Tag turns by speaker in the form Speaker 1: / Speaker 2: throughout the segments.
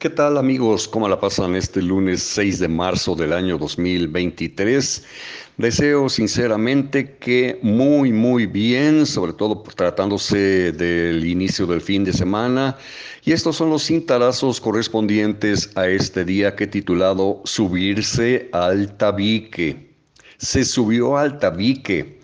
Speaker 1: ¿Qué tal amigos? ¿Cómo la pasan este lunes 6 de marzo del año 2023? Deseo sinceramente que muy, muy bien, sobre todo tratándose del inicio del fin de semana. Y estos son los cintarazos correspondientes a este día que titulado Subirse al tabique. Se subió al tabique.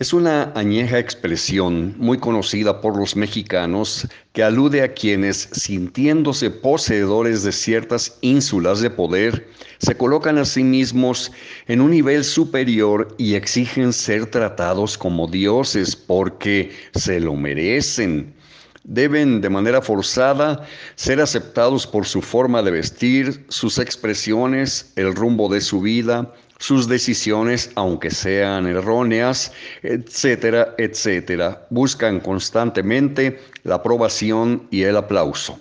Speaker 1: Es una añeja expresión muy conocida por los mexicanos que alude a quienes, sintiéndose poseedores de ciertas ínsulas de poder, se colocan a sí mismos en un nivel superior y exigen ser tratados como dioses porque se lo merecen. Deben de manera forzada ser aceptados por su forma de vestir, sus expresiones, el rumbo de su vida, sus decisiones, aunque sean erróneas, etcétera, etcétera. Buscan constantemente la aprobación y el aplauso.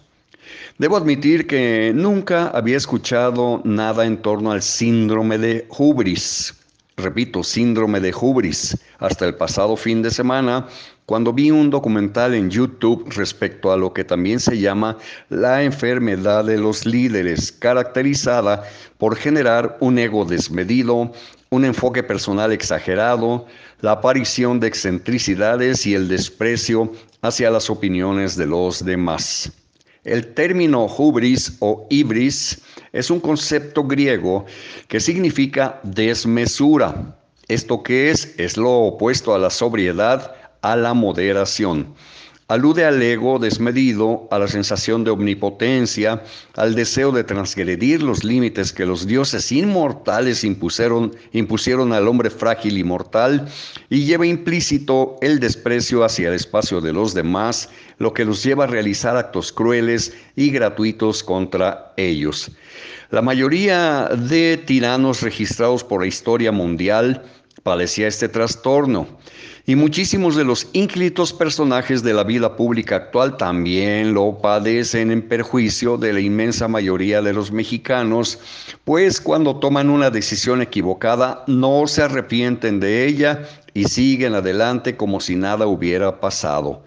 Speaker 1: Debo admitir que nunca había escuchado nada en torno al síndrome de hubris. Repito, síndrome de hubris. Hasta el pasado fin de semana, cuando vi un documental en YouTube respecto a lo que también se llama la enfermedad de los líderes, caracterizada por generar un ego desmedido, un enfoque personal exagerado, la aparición de excentricidades y el desprecio hacia las opiniones de los demás. El término hubris o ibris es un concepto griego que significa desmesura. ¿Esto qué es? Es lo opuesto a la sobriedad, a la moderación. Alude al ego desmedido, a la sensación de omnipotencia, al deseo de transgredir los límites que los dioses inmortales impusieron, impusieron al hombre frágil y mortal, y lleva implícito el desprecio hacia el espacio de los demás, lo que los lleva a realizar actos crueles y gratuitos contra ellos. La mayoría de tiranos registrados por la historia mundial padecía este trastorno. Y muchísimos de los ínclitos personajes de la vida pública actual también lo padecen en perjuicio de la inmensa mayoría de los mexicanos, pues cuando toman una decisión equivocada no se arrepienten de ella y siguen adelante como si nada hubiera pasado.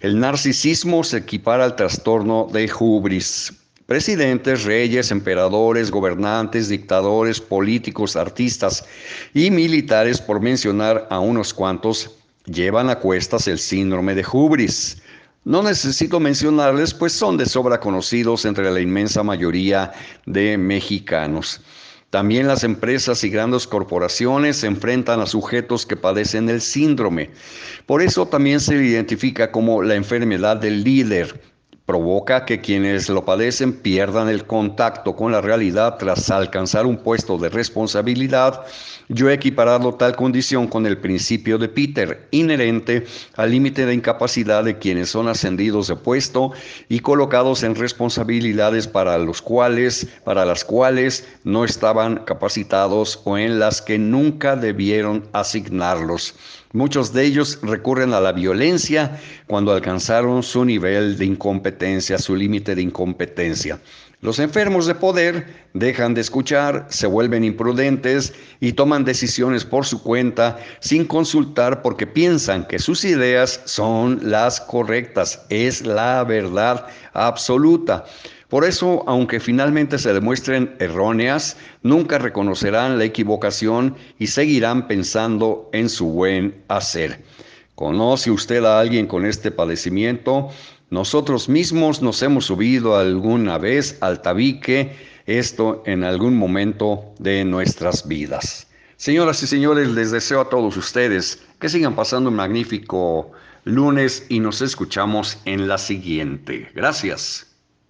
Speaker 1: El narcisismo se equipara al trastorno de hubris. Presidentes, reyes, emperadores, gobernantes, dictadores, políticos, artistas y militares, por mencionar a unos cuantos, llevan a cuestas el síndrome de hubris. No necesito mencionarles, pues son de sobra conocidos entre la inmensa mayoría de mexicanos. También las empresas y grandes corporaciones se enfrentan a sujetos que padecen el síndrome. Por eso también se identifica como la enfermedad del líder provoca que quienes lo padecen pierdan el contacto con la realidad tras alcanzar un puesto de responsabilidad. Yo he equiparado tal condición con el principio de Peter, inherente al límite de incapacidad de quienes son ascendidos de puesto y colocados en responsabilidades para los cuales, para las cuales no estaban capacitados o en las que nunca debieron asignarlos. Muchos de ellos recurren a la violencia cuando alcanzaron su nivel de incompetencia, su límite de incompetencia. Los enfermos de poder dejan de escuchar, se vuelven imprudentes y toman decisiones por su cuenta sin consultar porque piensan que sus ideas son las correctas, es la verdad absoluta. Por eso, aunque finalmente se demuestren erróneas, nunca reconocerán la equivocación y seguirán pensando en su buen hacer. ¿Conoce usted a alguien con este padecimiento? Nosotros mismos nos hemos subido alguna vez al tabique, esto en algún momento de nuestras vidas. Señoras y señores, les deseo a todos ustedes que sigan pasando un magnífico lunes y nos escuchamos en la siguiente. Gracias.